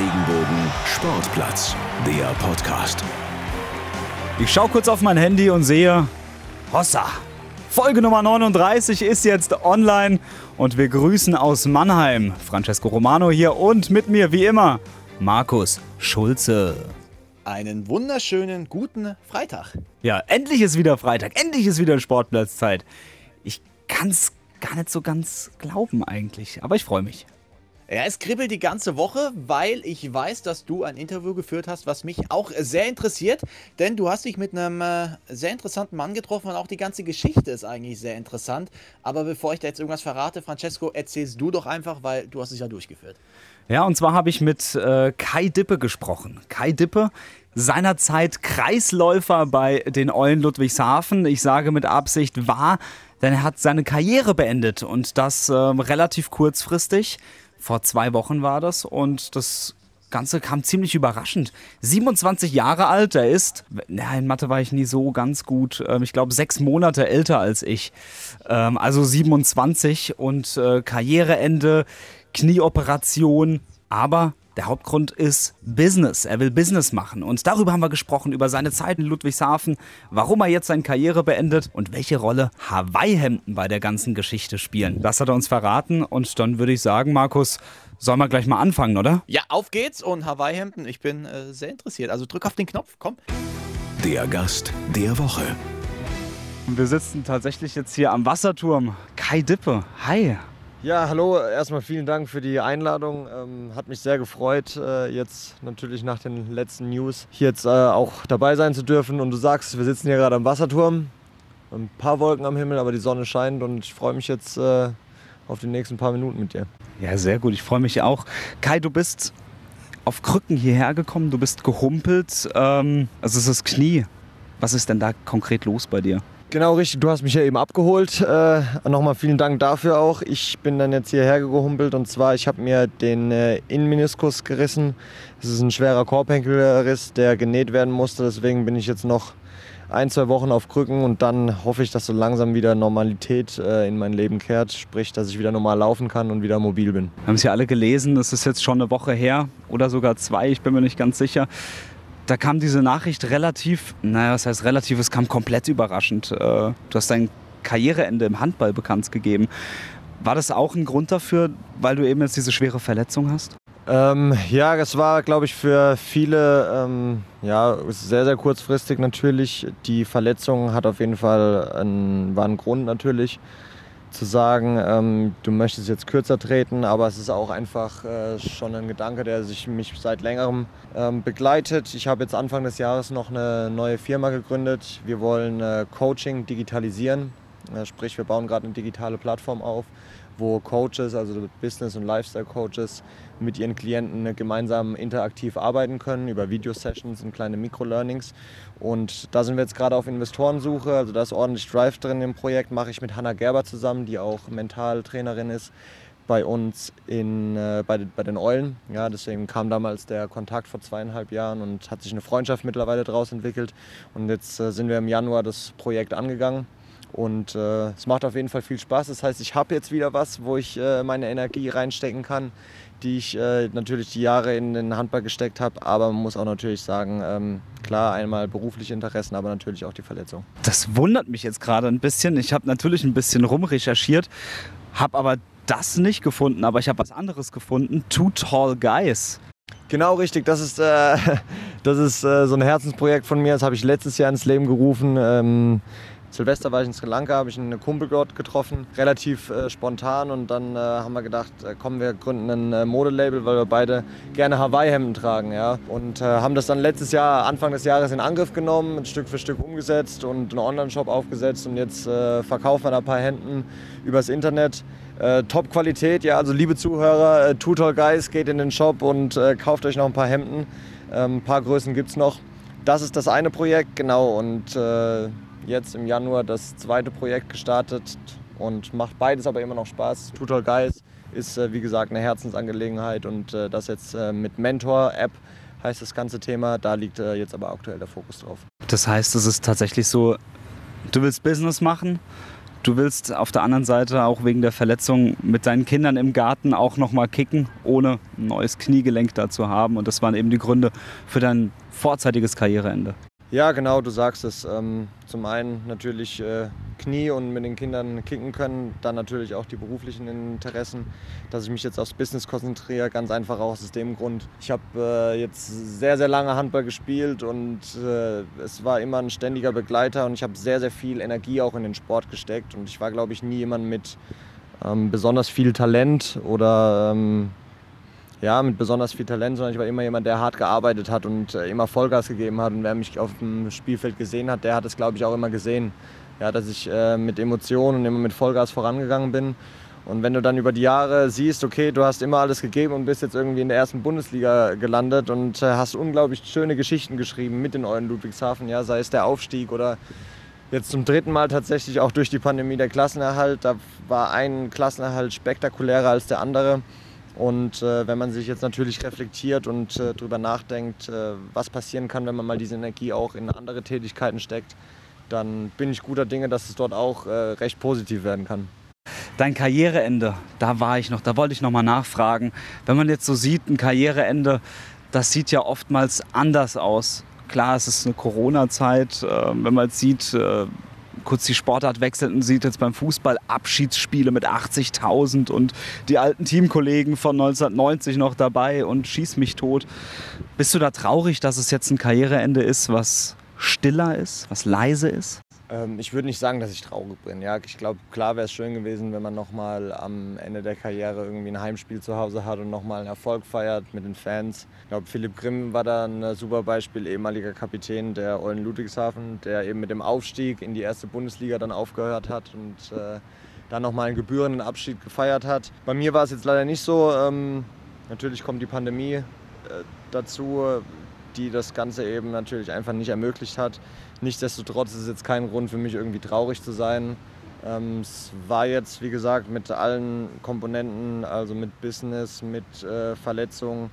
Regenbogen Sportplatz, der Podcast. Ich schaue kurz auf mein Handy und sehe, Hossa. Folge Nummer 39 ist jetzt online und wir grüßen aus Mannheim. Francesco Romano hier und mit mir wie immer Markus Schulze. Einen wunderschönen guten Freitag. Ja, endlich ist wieder Freitag, endlich ist wieder Sportplatzzeit. Ich kann es gar nicht so ganz glauben eigentlich, aber ich freue mich. Ja, es kribbelt die ganze Woche, weil ich weiß, dass du ein Interview geführt hast, was mich auch sehr interessiert. Denn du hast dich mit einem äh, sehr interessanten Mann getroffen und auch die ganze Geschichte ist eigentlich sehr interessant. Aber bevor ich da jetzt irgendwas verrate, Francesco, erzählst du doch einfach, weil du hast es ja durchgeführt. Ja, und zwar habe ich mit äh, Kai Dippe gesprochen. Kai Dippe, seinerzeit Kreisläufer bei den Eulen Ludwigshafen. Ich sage mit Absicht war, denn er hat seine Karriere beendet und das äh, relativ kurzfristig. Vor zwei Wochen war das und das Ganze kam ziemlich überraschend. 27 Jahre alt, er ist, ja, in Mathe war ich nie so ganz gut, ähm, ich glaube sechs Monate älter als ich. Ähm, also 27 und äh, Karriereende, Knieoperation, aber der Hauptgrund ist Business. Er will Business machen. Und darüber haben wir gesprochen, über seine Zeit in Ludwigshafen, warum er jetzt seine Karriere beendet und welche Rolle Hawaii-Hemden bei der ganzen Geschichte spielen. Das hat er uns verraten. Und dann würde ich sagen, Markus, sollen wir gleich mal anfangen, oder? Ja, auf geht's. Und Hawaii-Hemden, ich bin äh, sehr interessiert. Also drück auf den Knopf, komm. Der Gast der Woche. Wir sitzen tatsächlich jetzt hier am Wasserturm. Kai Dippe, hi. Ja, hallo, erstmal vielen Dank für die Einladung. Ähm, hat mich sehr gefreut, äh, jetzt natürlich nach den letzten News hier jetzt äh, auch dabei sein zu dürfen. Und du sagst, wir sitzen hier gerade am Wasserturm. Ein paar Wolken am Himmel, aber die Sonne scheint und ich freue mich jetzt äh, auf die nächsten paar Minuten mit dir. Ja, sehr gut, ich freue mich auch. Kai, du bist auf Krücken hierher gekommen, du bist gehumpelt. Ähm, also es ist das Knie. Was ist denn da konkret los bei dir? Genau richtig, du hast mich ja eben abgeholt. Äh, Nochmal vielen Dank dafür auch. Ich bin dann jetzt hierher gehumpelt und zwar, ich habe mir den äh, Innenmeniskus gerissen. Es ist ein schwerer Korbhenkelriss, der genäht werden musste. Deswegen bin ich jetzt noch ein, zwei Wochen auf Krücken und dann hoffe ich, dass so langsam wieder Normalität äh, in mein Leben kehrt. Sprich, dass ich wieder normal laufen kann und wieder mobil bin. Wir haben es ja alle gelesen, es ist jetzt schon eine Woche her oder sogar zwei, ich bin mir nicht ganz sicher da kam diese Nachricht relativ, naja, was heißt relativ, es kam komplett überraschend. Äh, du hast dein Karriereende im Handball bekannt gegeben. War das auch ein Grund dafür, weil du eben jetzt diese schwere Verletzung hast? Ähm, ja, das war, glaube ich, für viele ähm, ja, sehr, sehr kurzfristig natürlich. Die Verletzung hat auf jeden Fall einen, war ein Grund natürlich zu sagen, ähm, du möchtest jetzt kürzer treten, aber es ist auch einfach äh, schon ein Gedanke, der sich mich seit längerem ähm, begleitet. Ich habe jetzt Anfang des Jahres noch eine neue Firma gegründet. Wir wollen äh, Coaching digitalisieren, äh, sprich wir bauen gerade eine digitale Plattform auf, wo Coaches, also Business- und Lifestyle-Coaches, mit ihren Klienten gemeinsam interaktiv arbeiten können über Videosessions und kleine Mikro-Learnings. Und da sind wir jetzt gerade auf Investorensuche. Also da ist ordentlich Drive drin im Projekt. Mache ich mit Hanna Gerber zusammen, die auch Mentaltrainerin ist bei uns in, äh, bei, bei den Eulen. Ja, deswegen kam damals der Kontakt vor zweieinhalb Jahren und hat sich eine Freundschaft mittlerweile daraus entwickelt. Und jetzt äh, sind wir im Januar das Projekt angegangen. Und äh, es macht auf jeden Fall viel Spaß. Das heißt, ich habe jetzt wieder was, wo ich äh, meine Energie reinstecken kann, die ich äh, natürlich die Jahre in den Handball gesteckt habe. Aber man muss auch natürlich sagen, ähm, klar, einmal berufliche Interessen, aber natürlich auch die Verletzung. Das wundert mich jetzt gerade ein bisschen. Ich habe natürlich ein bisschen rumrecherchiert, habe aber das nicht gefunden, aber ich habe was anderes gefunden. Two Tall Guys. Genau richtig, das ist, äh, das ist äh, so ein Herzensprojekt von mir. Das habe ich letztes Jahr ins Leben gerufen. Ähm, Silvester war ich in Sri Lanka, habe ich einen Kumpel dort getroffen, relativ äh, spontan und dann äh, haben wir gedacht, äh, komm, wir gründen ein äh, Modelabel, weil wir beide gerne Hawaii-Hemden tragen, ja. Und äh, haben das dann letztes Jahr, Anfang des Jahres in Angriff genommen, Stück für Stück umgesetzt und einen Online-Shop aufgesetzt und jetzt äh, verkaufen wir ein paar Hemden übers Internet. Top-Qualität, ja, also liebe Zuhörer, Tall Guys, geht in den Shop und kauft euch noch ein paar Hemden. Ähm, ein paar Größen gibt es noch. Das ist das eine Projekt, genau, und jetzt im Januar das zweite Projekt gestartet und macht beides aber immer noch Spaß. Tutor Guys ist äh, wie gesagt eine Herzensangelegenheit und äh, das jetzt äh, mit Mentor-App heißt das ganze Thema. Da liegt jetzt aber aktuell der Fokus drauf. Das heißt, es ist tatsächlich so, du willst Business machen, Du willst auf der anderen Seite auch wegen der Verletzung mit deinen Kindern im Garten auch nochmal kicken, ohne ein neues Kniegelenk da zu haben. Und das waren eben die Gründe für dein vorzeitiges Karriereende. Ja, genau, du sagst es. Ähm, zum einen natürlich äh, Knie und mit den Kindern kicken können, dann natürlich auch die beruflichen Interessen, dass ich mich jetzt aufs Business konzentriere, ganz einfach aus dem Grund. Ich habe äh, jetzt sehr, sehr lange Handball gespielt und äh, es war immer ein ständiger Begleiter und ich habe sehr, sehr viel Energie auch in den Sport gesteckt und ich war, glaube ich, nie jemand mit ähm, besonders viel Talent oder ähm, ja, mit besonders viel Talent, sondern ich war immer jemand, der hart gearbeitet hat und äh, immer Vollgas gegeben hat. Und wer mich auf dem Spielfeld gesehen hat, der hat es, glaube ich, auch immer gesehen. Ja, dass ich äh, mit Emotionen und immer mit Vollgas vorangegangen bin. Und wenn du dann über die Jahre siehst, okay, du hast immer alles gegeben und bist jetzt irgendwie in der ersten Bundesliga gelandet und äh, hast unglaublich schöne Geschichten geschrieben mit den Eulen Ludwigshafen, ja, sei es der Aufstieg oder jetzt zum dritten Mal tatsächlich auch durch die Pandemie der Klassenerhalt. Da war ein Klassenerhalt spektakulärer als der andere. Und äh, wenn man sich jetzt natürlich reflektiert und äh, darüber nachdenkt, äh, was passieren kann, wenn man mal diese Energie auch in andere Tätigkeiten steckt, dann bin ich guter Dinge, dass es dort auch äh, recht positiv werden kann. Dein Karriereende, da war ich noch, da wollte ich noch mal nachfragen. Wenn man jetzt so sieht, ein Karriereende, das sieht ja oftmals anders aus. Klar, es ist eine Corona-Zeit. Äh, wenn man jetzt sieht, äh, kurz die Sportart wechselt und sieht jetzt beim Fußball Abschiedsspiele mit 80.000 und die alten Teamkollegen von 1990 noch dabei und schieß mich tot. Bist du da traurig, dass es jetzt ein Karriereende ist, was stiller ist, was leise ist? Ähm, ich würde nicht sagen, dass ich traurig bin. Ja, ich glaube, klar wäre es schön gewesen, wenn man nochmal am Ende der Karriere irgendwie ein Heimspiel zu Hause hat und nochmal einen Erfolg feiert mit den Fans. Ich glaube, Philipp Grimm war da ein super Beispiel, ehemaliger Kapitän der Eulen Ludwigshafen, der eben mit dem Aufstieg in die erste Bundesliga dann aufgehört hat und äh, dann nochmal einen gebührenden Abschied gefeiert hat. Bei mir war es jetzt leider nicht so. Ähm, natürlich kommt die Pandemie äh, dazu die das Ganze eben natürlich einfach nicht ermöglicht hat. Nichtsdestotrotz ist es jetzt kein Grund für mich irgendwie traurig zu sein. Ähm, es war jetzt, wie gesagt, mit allen Komponenten, also mit Business, mit äh, Verletzungen,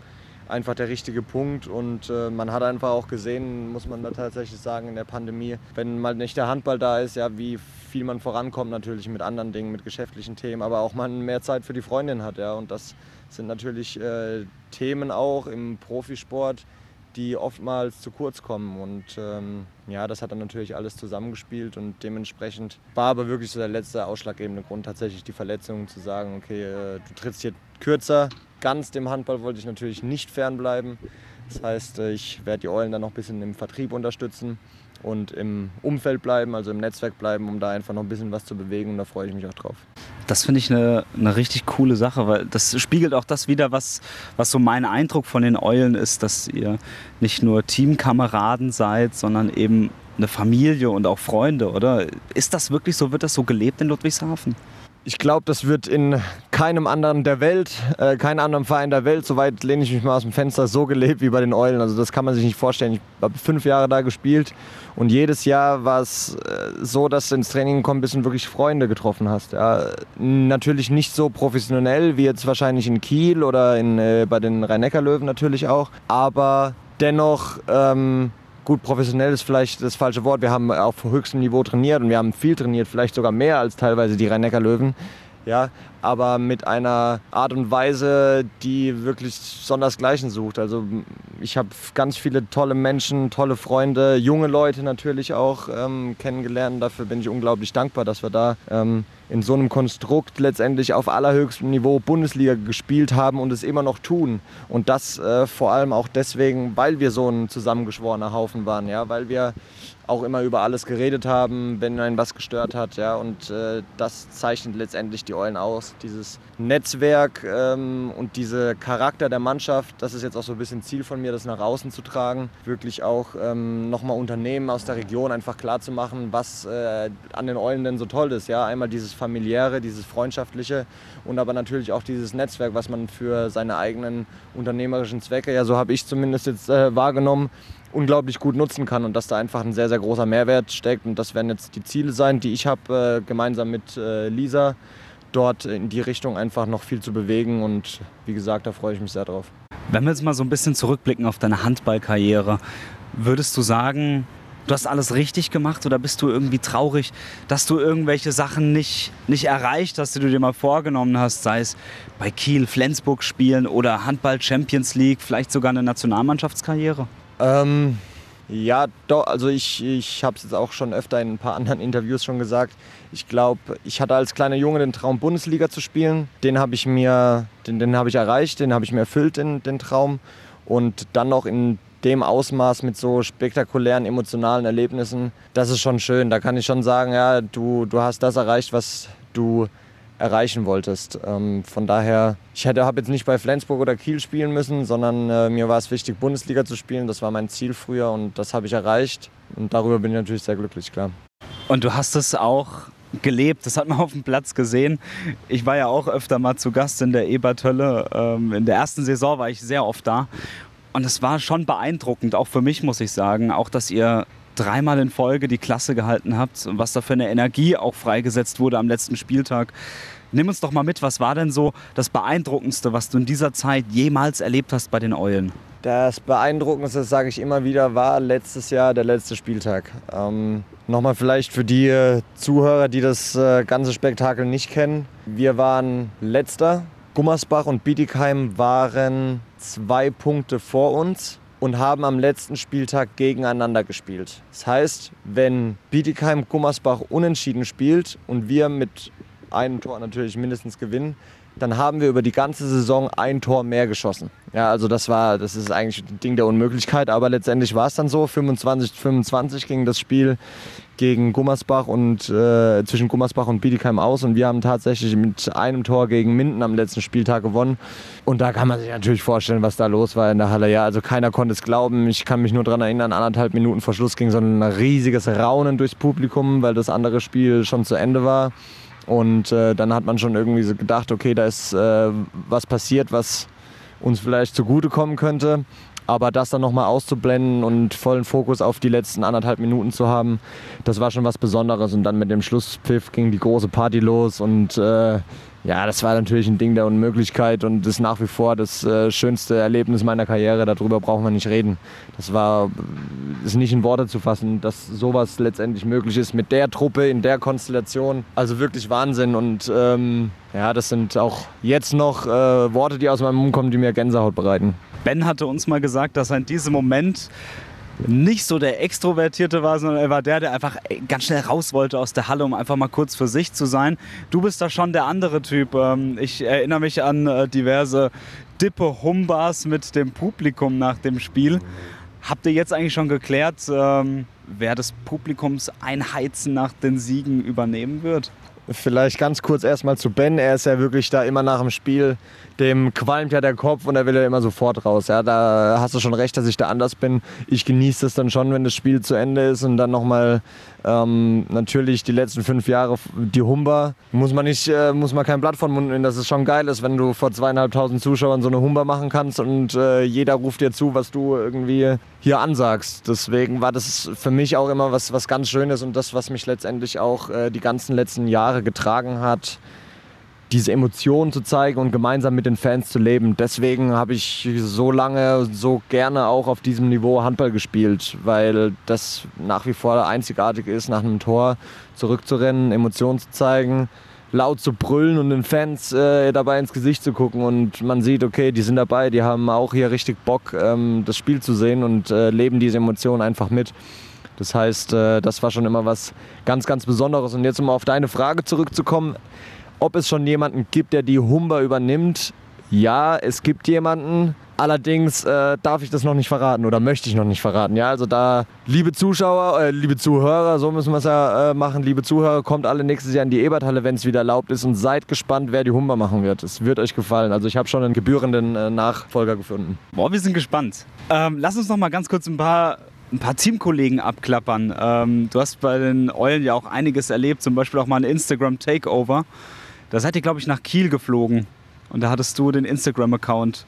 einfach der richtige Punkt. Und äh, man hat einfach auch gesehen, muss man da tatsächlich sagen, in der Pandemie, wenn mal nicht der Handball da ist, ja, wie viel man vorankommt natürlich mit anderen Dingen, mit geschäftlichen Themen, aber auch man mehr Zeit für die Freundin hat. Ja. Und das sind natürlich äh, Themen auch im Profisport, die oftmals zu kurz kommen. Und ähm, ja, das hat dann natürlich alles zusammengespielt und dementsprechend war aber wirklich so der letzte ausschlaggebende Grund tatsächlich die Verletzung, zu sagen, okay, äh, du trittst hier kürzer. Ganz dem Handball wollte ich natürlich nicht fernbleiben. Das heißt, äh, ich werde die Eulen dann noch ein bisschen im Vertrieb unterstützen und im Umfeld bleiben, also im Netzwerk bleiben, um da einfach noch ein bisschen was zu bewegen und da freue ich mich auch drauf. Das finde ich eine, eine richtig coole Sache, weil das spiegelt auch das wieder, was, was so mein Eindruck von den Eulen ist, dass ihr nicht nur Teamkameraden seid, sondern eben eine Familie und auch Freunde, oder? Ist das wirklich so? Wird das so gelebt in Ludwigshafen? Ich glaube, das wird in keinem anderen der Welt, äh, keinem anderen Verein der Welt, soweit lehne ich mich mal aus dem Fenster, so gelebt wie bei den Eulen. Also das kann man sich nicht vorstellen. Ich habe fünf Jahre da gespielt und jedes Jahr war es äh, so, dass du ins Training gekommen bist und wirklich Freunde getroffen hast. Ja. Natürlich nicht so professionell wie jetzt wahrscheinlich in Kiel oder in, äh, bei den Rhein-Neckar-Löwen natürlich auch, aber dennoch... Ähm, gut, professionell ist vielleicht das falsche Wort. Wir haben auf höchstem Niveau trainiert und wir haben viel trainiert, vielleicht sogar mehr als teilweise die Rhein-Neckar-Löwen. Ja, aber mit einer Art und Weise, die wirklich sondersgleichen sucht. Also ich habe ganz viele tolle Menschen, tolle Freunde, junge Leute natürlich auch ähm, kennengelernt. Dafür bin ich unglaublich dankbar, dass wir da ähm, in so einem Konstrukt letztendlich auf allerhöchstem Niveau Bundesliga gespielt haben und es immer noch tun. Und das äh, vor allem auch deswegen, weil wir so ein zusammengeschworener Haufen waren, ja, weil wir auch immer über alles geredet haben, wenn einen was gestört hat. Ja, und äh, das zeichnet letztendlich die Eulen aus. Dieses Netzwerk ähm, und dieser Charakter der Mannschaft, das ist jetzt auch so ein bisschen Ziel von mir, das nach außen zu tragen. Wirklich auch ähm, nochmal Unternehmen aus der Region einfach klar zu machen, was äh, an den Eulen denn so toll ist. Ja, einmal dieses familiäre, dieses freundschaftliche und aber natürlich auch dieses Netzwerk, was man für seine eigenen unternehmerischen Zwecke, ja, so habe ich zumindest jetzt äh, wahrgenommen, unglaublich gut nutzen kann und dass da einfach ein sehr, sehr großer Mehrwert steckt. Und das werden jetzt die Ziele sein, die ich habe, äh, gemeinsam mit äh, Lisa, dort in die Richtung einfach noch viel zu bewegen. Und wie gesagt, da freue ich mich sehr drauf. Wenn wir jetzt mal so ein bisschen zurückblicken auf deine Handballkarriere, würdest du sagen, du hast alles richtig gemacht oder bist du irgendwie traurig, dass du irgendwelche Sachen nicht, nicht erreicht hast, die du dir mal vorgenommen hast, sei es bei Kiel, Flensburg spielen oder Handball Champions League, vielleicht sogar eine Nationalmannschaftskarriere? Ähm, ja, doch, also ich, ich habe es jetzt auch schon öfter in ein paar anderen Interviews schon gesagt. Ich glaube, ich hatte als kleiner Junge den Traum, Bundesliga zu spielen. Den habe ich mir, den, den habe ich erreicht, den habe ich mir erfüllt, den, den Traum. Und dann noch in dem Ausmaß mit so spektakulären emotionalen Erlebnissen, das ist schon schön. Da kann ich schon sagen, ja, du, du hast das erreicht, was du erreichen wolltest. Ähm, von daher, ich habe jetzt nicht bei Flensburg oder Kiel spielen müssen, sondern äh, mir war es wichtig, Bundesliga zu spielen. Das war mein Ziel früher und das habe ich erreicht. Und darüber bin ich natürlich sehr glücklich, klar. Und du hast es auch gelebt, das hat man auf dem Platz gesehen. Ich war ja auch öfter mal zu Gast in der Ebertölle. Ähm, in der ersten Saison war ich sehr oft da. Und es war schon beeindruckend, auch für mich muss ich sagen, auch dass ihr dreimal in Folge die Klasse gehalten habt und was da für eine Energie auch freigesetzt wurde am letzten Spieltag. Nimm uns doch mal mit, was war denn so das Beeindruckendste, was du in dieser Zeit jemals erlebt hast bei den Eulen? Das Beeindruckendste, sage ich immer wieder, war letztes Jahr der letzte Spieltag. Ähm, Nochmal vielleicht für die äh, Zuhörer, die das äh, ganze Spektakel nicht kennen. Wir waren letzter. Gummersbach und Bietigheim waren zwei Punkte vor uns und haben am letzten Spieltag gegeneinander gespielt. Das heißt, wenn Bietigheim Gummersbach unentschieden spielt und wir mit einem Tor natürlich mindestens gewinnen, dann haben wir über die ganze Saison ein Tor mehr geschossen. Ja, also das war, das ist eigentlich ein Ding der Unmöglichkeit, aber letztendlich war es dann so. 25, 25 ging das Spiel gegen Gummersbach und äh, zwischen Gummersbach und Bietigheim aus und wir haben tatsächlich mit einem Tor gegen Minden am letzten Spieltag gewonnen. Und da kann man sich natürlich vorstellen, was da los war in der Halle. Ja, also keiner konnte es glauben. Ich kann mich nur daran erinnern, anderthalb Minuten vor Schluss ging so ein riesiges Raunen durchs Publikum, weil das andere Spiel schon zu Ende war. Und äh, dann hat man schon irgendwie so gedacht, okay, da ist äh, was passiert, was uns vielleicht zugutekommen könnte. Aber das dann nochmal auszublenden und vollen Fokus auf die letzten anderthalb Minuten zu haben, das war schon was Besonderes. Und dann mit dem Schlusspfiff ging die große Party los und äh, ja, das war natürlich ein Ding der Unmöglichkeit und ist nach wie vor das äh, schönste Erlebnis meiner Karriere. Darüber brauchen wir nicht reden. Das war ist nicht in Worte zu fassen, dass sowas letztendlich möglich ist mit der Truppe in der Konstellation. Also wirklich Wahnsinn und ähm, ja, das sind auch jetzt noch äh, Worte, die aus meinem Mund kommen, die mir Gänsehaut bereiten. Ben hatte uns mal gesagt, dass er in diesem Moment nicht so der Extrovertierte war, sondern er war der, der einfach ganz schnell raus wollte aus der Halle, um einfach mal kurz für sich zu sein. Du bist da schon der andere Typ. Ähm, ich erinnere mich an äh, diverse Dippe-Humbas mit dem Publikum nach dem Spiel. Habt ihr jetzt eigentlich schon geklärt, ähm, wer das Publikumseinheizen nach den Siegen übernehmen wird? Vielleicht ganz kurz erstmal zu Ben. Er ist ja wirklich da immer nach dem Spiel dem qualmt ja der Kopf und er will ja immer sofort raus. Ja, da hast du schon recht, dass ich da anders bin. Ich genieße das dann schon, wenn das Spiel zu Ende ist und dann nochmal ähm, natürlich die letzten fünf Jahre die Humber. Muss man nicht, äh, muss man kein Blatt von Mund nehmen, dass es schon geil ist, wenn du vor zweieinhalbtausend Zuschauern so eine Humber machen kannst und äh, jeder ruft dir zu, was du irgendwie hier ansagst. Deswegen war das für mich auch immer was, was ganz Schönes und das, was mich letztendlich auch äh, die ganzen letzten Jahre getragen hat diese Emotionen zu zeigen und gemeinsam mit den Fans zu leben. Deswegen habe ich so lange, so gerne auch auf diesem Niveau Handball gespielt, weil das nach wie vor einzigartig ist, nach einem Tor zurückzurennen, Emotionen zu zeigen, laut zu brüllen und den Fans äh, dabei ins Gesicht zu gucken und man sieht, okay, die sind dabei, die haben auch hier richtig Bock, ähm, das Spiel zu sehen und äh, leben diese Emotionen einfach mit. Das heißt, äh, das war schon immer was ganz, ganz Besonderes. Und jetzt um auf deine Frage zurückzukommen, ob es schon jemanden gibt, der die Humber übernimmt. Ja, es gibt jemanden. Allerdings äh, darf ich das noch nicht verraten oder möchte ich noch nicht verraten. Ja, also da, liebe Zuschauer, äh, liebe Zuhörer, so müssen wir es ja äh, machen. Liebe Zuhörer, kommt alle nächstes Jahr in die Eberthalle, wenn es wieder erlaubt ist und seid gespannt, wer die Humber machen wird. Es wird euch gefallen. Also ich habe schon einen gebührenden äh, Nachfolger gefunden. Boah, wir sind gespannt. Ähm, lass uns noch mal ganz kurz ein paar ein paar Teamkollegen abklappern. Ähm, du hast bei den Eulen ja auch einiges erlebt, zum Beispiel auch mal ein Instagram Takeover. Da seid ihr, glaube ich, nach Kiel geflogen. Und da hattest du den Instagram-Account.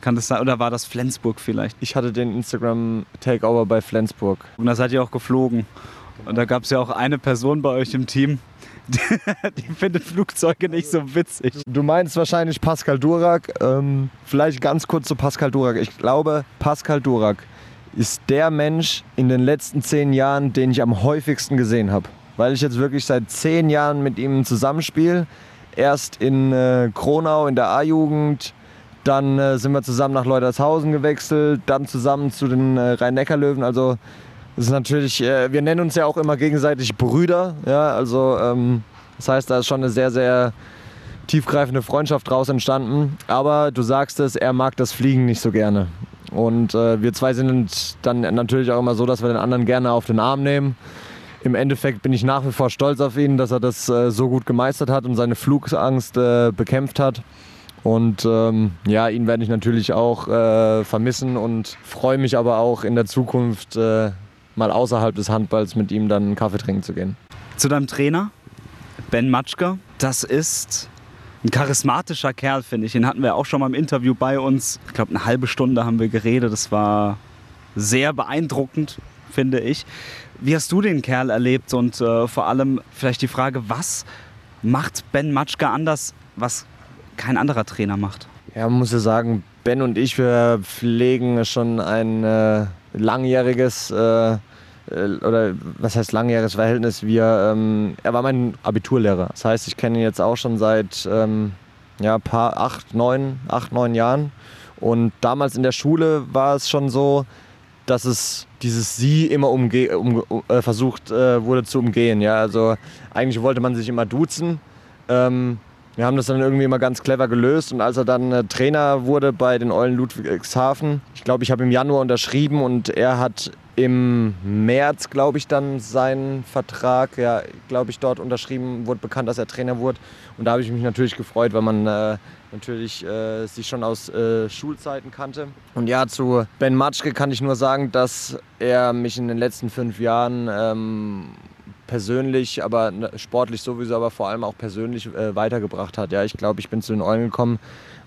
Kann das sein? Oder war das Flensburg vielleicht? Ich hatte den Instagram-Takeover bei Flensburg. Und da seid ihr auch geflogen. Und da gab es ja auch eine Person bei euch im Team, die, findet Flugzeuge nicht so witzig. Du meinst wahrscheinlich Pascal Durak. Ähm, vielleicht ganz kurz zu Pascal Durak. Ich glaube, Pascal Durak ist der Mensch in den letzten zehn Jahren, den ich am häufigsten gesehen habe. Weil ich jetzt wirklich seit zehn Jahren mit ihm zusammenspiele. Erst in äh, Kronau in der A-Jugend, dann äh, sind wir zusammen nach Leutershausen gewechselt, dann zusammen zu den äh, Rhein-Neckar-Löwen. Also das ist natürlich, äh, wir nennen uns ja auch immer gegenseitig Brüder. Ja, also ähm, das heißt, da ist schon eine sehr, sehr tiefgreifende Freundschaft draus entstanden. Aber du sagst es, er mag das Fliegen nicht so gerne. Und äh, wir zwei sind dann natürlich auch immer so, dass wir den anderen gerne auf den Arm nehmen. Im Endeffekt bin ich nach wie vor stolz auf ihn, dass er das äh, so gut gemeistert hat und seine Flugangst äh, bekämpft hat. Und ähm, ja, ihn werde ich natürlich auch äh, vermissen und freue mich aber auch in der Zukunft äh, mal außerhalb des Handballs mit ihm dann einen Kaffee trinken zu gehen. Zu deinem Trainer, Ben Matschke. Das ist ein charismatischer Kerl, finde ich. Den hatten wir auch schon mal im Interview bei uns. Ich glaube, eine halbe Stunde haben wir geredet. Das war sehr beeindruckend, finde ich. Wie hast du den Kerl erlebt und äh, vor allem vielleicht die Frage, was macht Ben Matschke anders, was kein anderer Trainer macht? Ja, man muss ja sagen, Ben und ich, wir pflegen schon ein äh, langjähriges äh, oder was heißt langjähriges Verhältnis. Wir, ähm, er war mein Abiturlehrer. Das heißt, ich kenne ihn jetzt auch schon seit ähm, ja, paar acht, neun, acht, neun Jahren. Und damals in der Schule war es schon so, dass es dieses Sie immer umge um, äh, versucht äh, wurde zu umgehen. Ja? Also eigentlich wollte man sich immer duzen. Ähm, wir haben das dann irgendwie immer ganz clever gelöst und als er dann äh, Trainer wurde bei den Eulen Ludwigshafen, ich glaube, ich habe im Januar unterschrieben und er hat im März, glaube ich, dann seinen Vertrag, ja, glaube ich, dort unterschrieben, wurde bekannt, dass er Trainer wurde. Und da habe ich mich natürlich gefreut, weil man äh, natürlich äh, sich schon aus äh, Schulzeiten kannte. Und ja, zu Ben Matschke kann ich nur sagen, dass er mich in den letzten fünf Jahren ähm, persönlich, aber sportlich sowieso, aber vor allem auch persönlich äh, weitergebracht hat. Ja, ich glaube, ich bin zu den Eulen gekommen,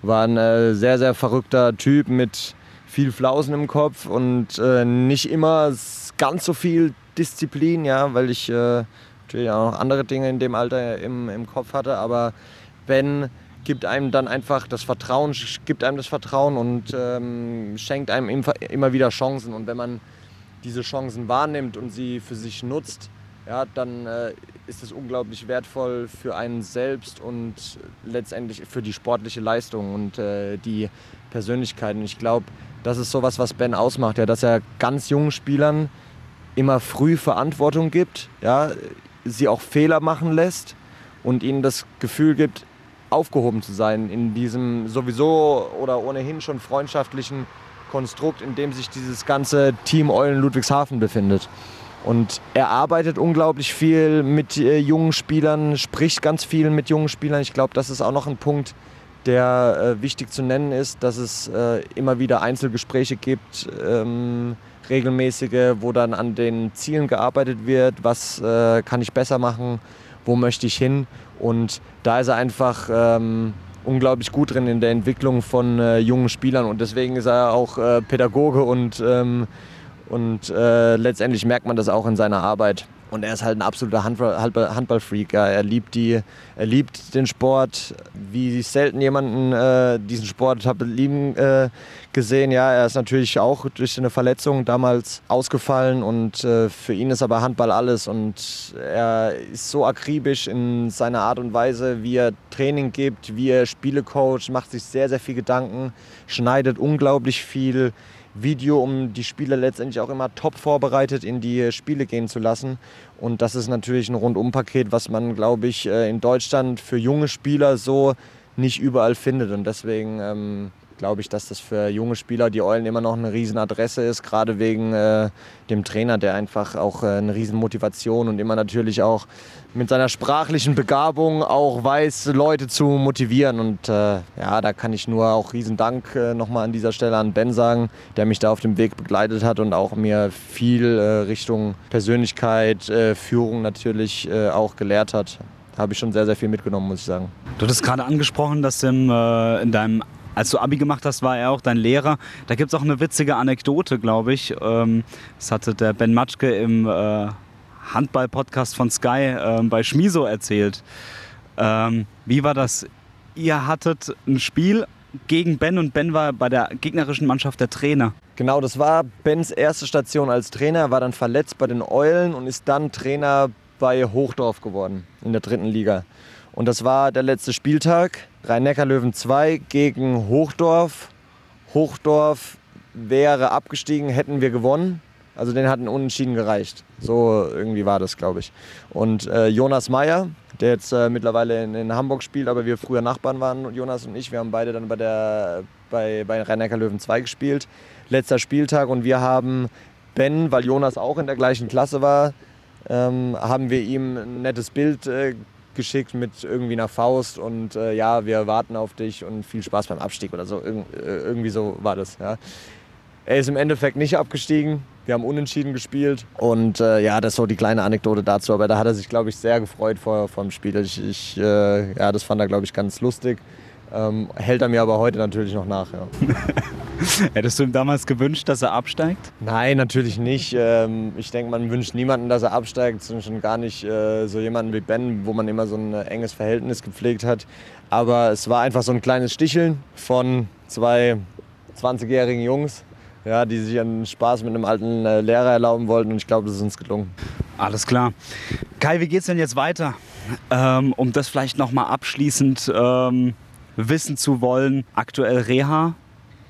war ein äh, sehr, sehr verrückter Typ mit viel Flausen im Kopf und äh, nicht immer ganz so viel Disziplin, ja, weil ich äh, natürlich auch noch andere Dinge in dem Alter im, im Kopf hatte. Aber Ben gibt einem dann einfach das Vertrauen, gibt einem das Vertrauen und ähm, schenkt einem immer wieder Chancen. Und wenn man diese Chancen wahrnimmt und sie für sich nutzt, ja, dann äh, ist es unglaublich wertvoll für einen selbst und letztendlich für die sportliche Leistung und äh, die Persönlichkeit. Und ich glaube, das ist sowas, was Ben ausmacht, ja, dass er ganz jungen Spielern immer früh Verantwortung gibt, ja, sie auch Fehler machen lässt und ihnen das Gefühl gibt, aufgehoben zu sein in diesem sowieso oder ohnehin schon freundschaftlichen Konstrukt, in dem sich dieses ganze Team Eulen Ludwigshafen befindet. Und er arbeitet unglaublich viel mit äh, jungen Spielern, spricht ganz viel mit jungen Spielern. Ich glaube, das ist auch noch ein Punkt, der äh, wichtig zu nennen ist, dass es äh, immer wieder Einzelgespräche gibt, ähm, regelmäßige, wo dann an den Zielen gearbeitet wird, was äh, kann ich besser machen, wo möchte ich hin. Und da ist er einfach ähm, unglaublich gut drin in der Entwicklung von äh, jungen Spielern und deswegen ist er auch äh, Pädagoge und, ähm, und äh, letztendlich merkt man das auch in seiner Arbeit. Und er ist halt ein absoluter Handballfreak. Ja. Er, liebt die, er liebt den Sport, wie selten jemanden äh, diesen Sport habe lieben äh, gesehen. Ja, er ist natürlich auch durch eine Verletzung damals ausgefallen und äh, für ihn ist aber Handball alles. Und er ist so akribisch in seiner Art und Weise, wie er Training gibt, wie er Spiele coacht, macht sich sehr, sehr viel Gedanken, schneidet unglaublich viel Video, um die Spieler letztendlich auch immer top vorbereitet in die Spiele gehen zu lassen. Und das ist natürlich ein Rundumpaket, was man, glaube ich, äh, in Deutschland für junge Spieler so nicht überall findet. Und deswegen ähm, glaube ich, dass das für junge Spieler die Eulen immer noch eine Riesenadresse ist, gerade wegen äh, dem Trainer, der einfach auch äh, eine Riesenmotivation und immer natürlich auch mit seiner sprachlichen Begabung auch weiß, Leute zu motivieren. Und äh, ja, da kann ich nur auch Riesendank äh, nochmal an dieser Stelle an Ben sagen, der mich da auf dem Weg begleitet hat und auch mir viel äh, Richtung Persönlichkeit, äh, Führung natürlich äh, auch gelehrt hat habe ich schon sehr, sehr viel mitgenommen, muss ich sagen. Du hast gerade angesprochen, dass im, äh, in deinem als du Abi gemacht hast, war er auch dein Lehrer. Da gibt es auch eine witzige Anekdote, glaube ich. Ähm, das hatte der Ben Matschke im äh, Handball-Podcast von Sky äh, bei Schmiso erzählt. Ähm, wie war das? Ihr hattet ein Spiel gegen Ben und Ben war bei der gegnerischen Mannschaft der Trainer. Genau, das war Bens erste Station als Trainer, war dann verletzt bei den Eulen und ist dann Trainer bei Hochdorf geworden in der dritten Liga. Und das war der letzte Spieltag. Rhein-Neckar-Löwen 2 gegen Hochdorf. Hochdorf wäre abgestiegen, hätten wir gewonnen. Also den hatten Unentschieden gereicht. So irgendwie war das, glaube ich. Und äh, Jonas Meyer, der jetzt äh, mittlerweile in, in, Hamburg spielt, aber wir früher Nachbarn waren, Jonas und ich, wir haben beide dann bei, der, bei, bei Rhein-Neckar-Löwen 2 gespielt. Letzter Spieltag und wir haben Ben, weil Jonas auch in der gleichen Klasse war, ähm, haben wir ihm ein nettes Bild äh, geschickt mit irgendwie einer Faust und äh, ja, wir warten auf dich und viel Spaß beim Abstieg oder so. Irg äh, irgendwie so war das. Ja. Er ist im Endeffekt nicht abgestiegen. Wir haben unentschieden gespielt und äh, ja, das ist so die kleine Anekdote dazu. Aber da hat er sich, glaube ich, sehr gefreut vor, vor dem Spiel. Ich, ich äh, ja, das fand er, glaube ich, ganz lustig. Ähm, hält er mir aber heute natürlich noch nach. Ja. Hättest du ihm damals gewünscht, dass er absteigt? Nein, natürlich nicht. Ähm, ich denke, man wünscht niemanden, dass er absteigt. Schon gar nicht äh, so jemanden wie Ben, wo man immer so ein enges Verhältnis gepflegt hat. Aber es war einfach so ein kleines Sticheln von zwei 20-jährigen Jungs, ja, die sich einen Spaß mit einem alten äh, Lehrer erlauben wollten. Und ich glaube, das ist uns gelungen. Alles klar. Kai, wie geht es denn jetzt weiter? Ähm, um das vielleicht nochmal abschließend ähm, wissen zu wollen. Aktuell Reha.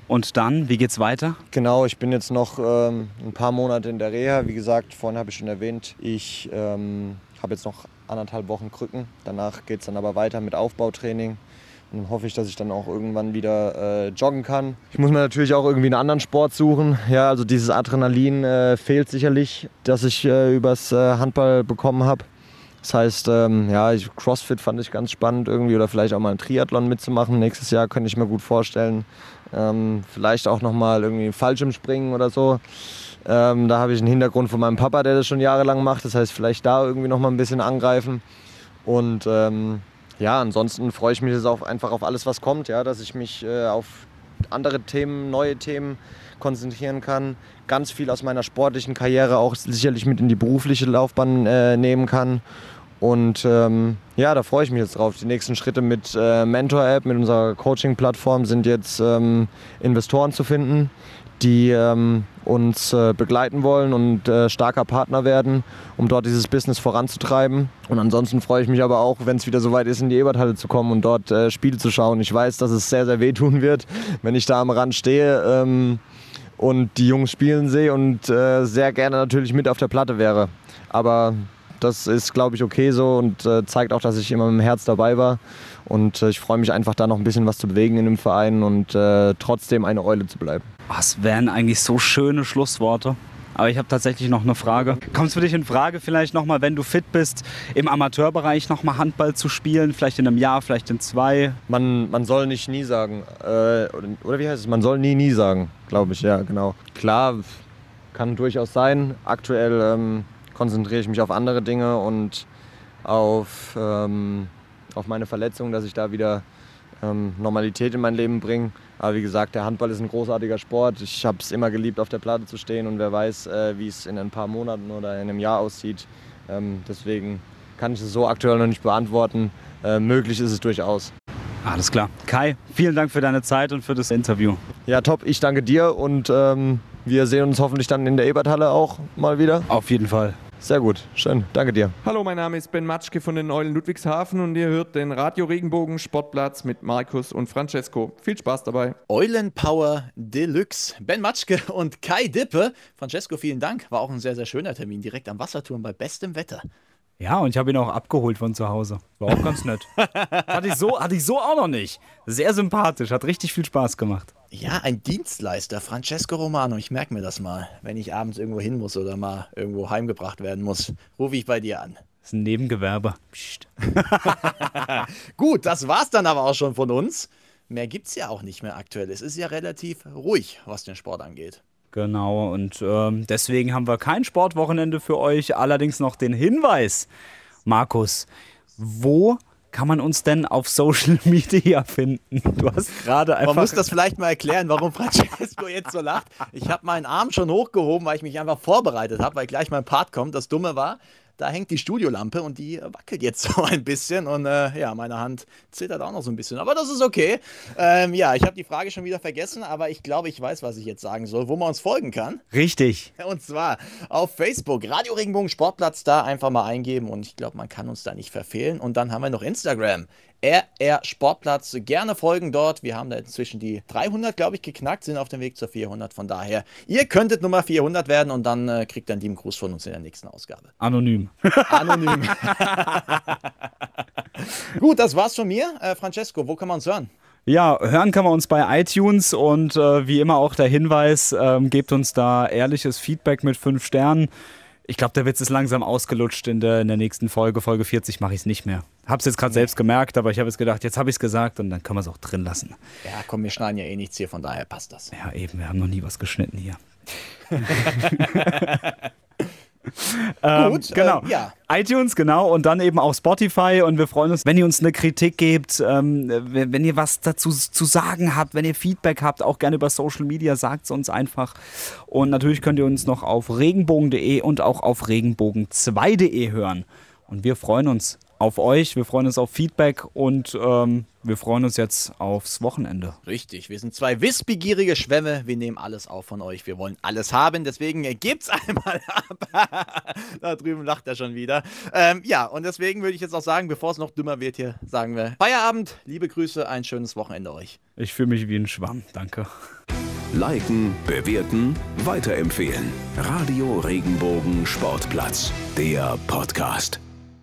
Und dann, wie geht's weiter? Genau, ich bin jetzt noch ähm, ein paar Monate in der Reha. Wie gesagt, vorhin habe ich schon erwähnt, ich ähm, habe jetzt noch anderthalb Wochen Krücken. Danach geht es dann aber weiter mit Aufbautraining. Und dann hoffe ich, dass ich dann auch irgendwann wieder äh, joggen kann. Ich muss mir natürlich auch irgendwie einen anderen Sport suchen. Ja, also dieses Adrenalin äh, fehlt sicherlich, das ich äh, übers äh, Handball bekommen habe. Das heißt, ähm, ja, CrossFit fand ich ganz spannend irgendwie oder vielleicht auch mal einen Triathlon mitzumachen. Nächstes Jahr könnte ich mir gut vorstellen. Ähm, vielleicht auch nochmal irgendwie Fallschirmspringen oder so. Ähm, da habe ich einen Hintergrund von meinem Papa, der das schon jahrelang macht. Das heißt, vielleicht da irgendwie nochmal ein bisschen angreifen. Und ähm, ja, ansonsten freue ich mich jetzt auch einfach auf alles, was kommt. Ja, dass ich mich äh, auf andere Themen, neue Themen konzentrieren kann. Ganz viel aus meiner sportlichen Karriere auch sicherlich mit in die berufliche Laufbahn äh, nehmen kann. Und ähm, ja, da freue ich mich jetzt drauf. Die nächsten Schritte mit äh, Mentor-App, mit unserer Coaching-Plattform sind jetzt ähm, Investoren zu finden, die ähm, uns äh, begleiten wollen und äh, starker Partner werden, um dort dieses Business voranzutreiben. Und ansonsten freue ich mich aber auch, wenn es wieder soweit ist, in die Eberthalle zu kommen und dort äh, Spiele zu schauen. Ich weiß, dass es sehr, sehr wehtun wird, wenn ich da am Rand stehe ähm, und die Jungs spielen sehe und äh, sehr gerne natürlich mit auf der Platte wäre. Aber das ist, glaube ich, okay so und äh, zeigt auch, dass ich immer dem Herz dabei war. Und äh, ich freue mich einfach, da noch ein bisschen was zu bewegen in dem Verein und äh, trotzdem eine Eule zu bleiben. Was wären eigentlich so schöne Schlussworte? Aber ich habe tatsächlich noch eine Frage. Kommt es für dich in Frage, vielleicht nochmal, wenn du fit bist, im Amateurbereich nochmal Handball zu spielen? Vielleicht in einem Jahr, vielleicht in zwei? Man, man soll nicht nie sagen. Äh, oder, oder wie heißt es? Man soll nie, nie sagen, glaube ich. Ja, genau. Klar, kann durchaus sein. Aktuell ähm, konzentriere ich mich auf andere Dinge und auf, ähm, auf meine Verletzung, dass ich da wieder ähm, Normalität in mein Leben bringe. Aber wie gesagt, der Handball ist ein großartiger Sport. Ich habe es immer geliebt, auf der Platte zu stehen und wer weiß, äh, wie es in ein paar Monaten oder in einem Jahr aussieht. Ähm, deswegen kann ich es so aktuell noch nicht beantworten. Äh, möglich ist es durchaus. Alles klar. Kai, vielen Dank für deine Zeit und für das Interview. Ja, top. Ich danke dir und ähm, wir sehen uns hoffentlich dann in der Eberthalle auch mal wieder. Auf jeden Fall. Sehr gut, schön, danke dir. Hallo, mein Name ist Ben Matschke von den Eulen Ludwigshafen und ihr hört den Radio Regenbogen Sportplatz mit Markus und Francesco. Viel Spaß dabei. Eulenpower Deluxe. Ben Matschke und Kai Dippe. Francesco, vielen Dank. War auch ein sehr, sehr schöner Termin direkt am Wasserturm bei bestem Wetter. Ja, und ich habe ihn auch abgeholt von zu Hause. War auch ganz nett. hatte, ich so, hatte ich so auch noch nicht. Sehr sympathisch, hat richtig viel Spaß gemacht. Ja, ein Dienstleister, Francesco Romano. Ich merke mir das mal. Wenn ich abends irgendwo hin muss oder mal irgendwo heimgebracht werden muss, rufe ich bei dir an. Das ist ein Nebengewerbe. Psst. Gut, das war's dann aber auch schon von uns. Mehr gibt's ja auch nicht mehr aktuell. Es ist ja relativ ruhig, was den Sport angeht. Genau, und ähm, deswegen haben wir kein Sportwochenende für euch. Allerdings noch den Hinweis, Markus, wo kann man uns denn auf Social Media finden? Du hast gerade einfach. Man muss das vielleicht mal erklären, warum Francesco jetzt so lacht. Ich habe meinen Arm schon hochgehoben, weil ich mich einfach vorbereitet habe, weil gleich mein Part kommt. Das Dumme war, da hängt die Studiolampe und die wackelt jetzt so ein bisschen und äh, ja, meine Hand zittert auch noch so ein bisschen, aber das ist okay. Ähm, ja, ich habe die Frage schon wieder vergessen, aber ich glaube, ich weiß, was ich jetzt sagen soll, wo man uns folgen kann. Richtig. Und zwar auf Facebook, Radio Regenbogen Sportplatz, da einfach mal eingeben und ich glaube, man kann uns da nicht verfehlen. Und dann haben wir noch Instagram. RR Sportplatz. Gerne folgen dort. Wir haben da inzwischen die 300, glaube ich, geknackt, sind auf dem Weg zur 400. Von daher, ihr könntet Nummer 400 werden und dann äh, kriegt ihr einen lieben Gruß von uns in der nächsten Ausgabe. Anonym. Anonym. Gut, das war's von mir. Äh, Francesco, wo kann man uns hören? Ja, hören kann man uns bei iTunes und äh, wie immer auch der Hinweis, ähm, gebt uns da ehrliches Feedback mit fünf Sternen. Ich glaube, der Witz ist langsam ausgelutscht. In der, in der nächsten Folge, Folge 40, mache ich es nicht mehr. Hab's jetzt gerade selbst gemerkt, aber ich habe jetzt gedacht, jetzt habe ich es gesagt und dann können wir es auch drin lassen. Ja, komm, wir schneiden ja eh nichts hier, von daher passt das. Ja, eben, wir haben noch nie was geschnitten hier. Gut, ähm, genau. äh, ja. iTunes, genau, und dann eben auch Spotify. Und wir freuen uns, wenn ihr uns eine Kritik gebt, ähm, wenn wenn ihr was dazu zu sagen habt, wenn ihr Feedback habt, auch gerne über Social Media, sagt es uns einfach. Und natürlich könnt ihr uns noch auf regenbogen.de und auch auf regenbogen2.de hören. Und wir freuen uns auf euch, wir freuen uns auf Feedback und ähm, wir freuen uns jetzt aufs Wochenende. Richtig, wir sind zwei wissbegierige Schwämme. Wir nehmen alles auf von euch. Wir wollen alles haben. Deswegen gebt's einmal ab. da drüben lacht er schon wieder. Ähm, ja, und deswegen würde ich jetzt auch sagen, bevor es noch dümmer wird hier, sagen wir Feierabend. Liebe Grüße, ein schönes Wochenende euch. Ich fühle mich wie ein Schwamm. Danke. Liken, bewerten, weiterempfehlen. Radio Regenbogen Sportplatz, der Podcast.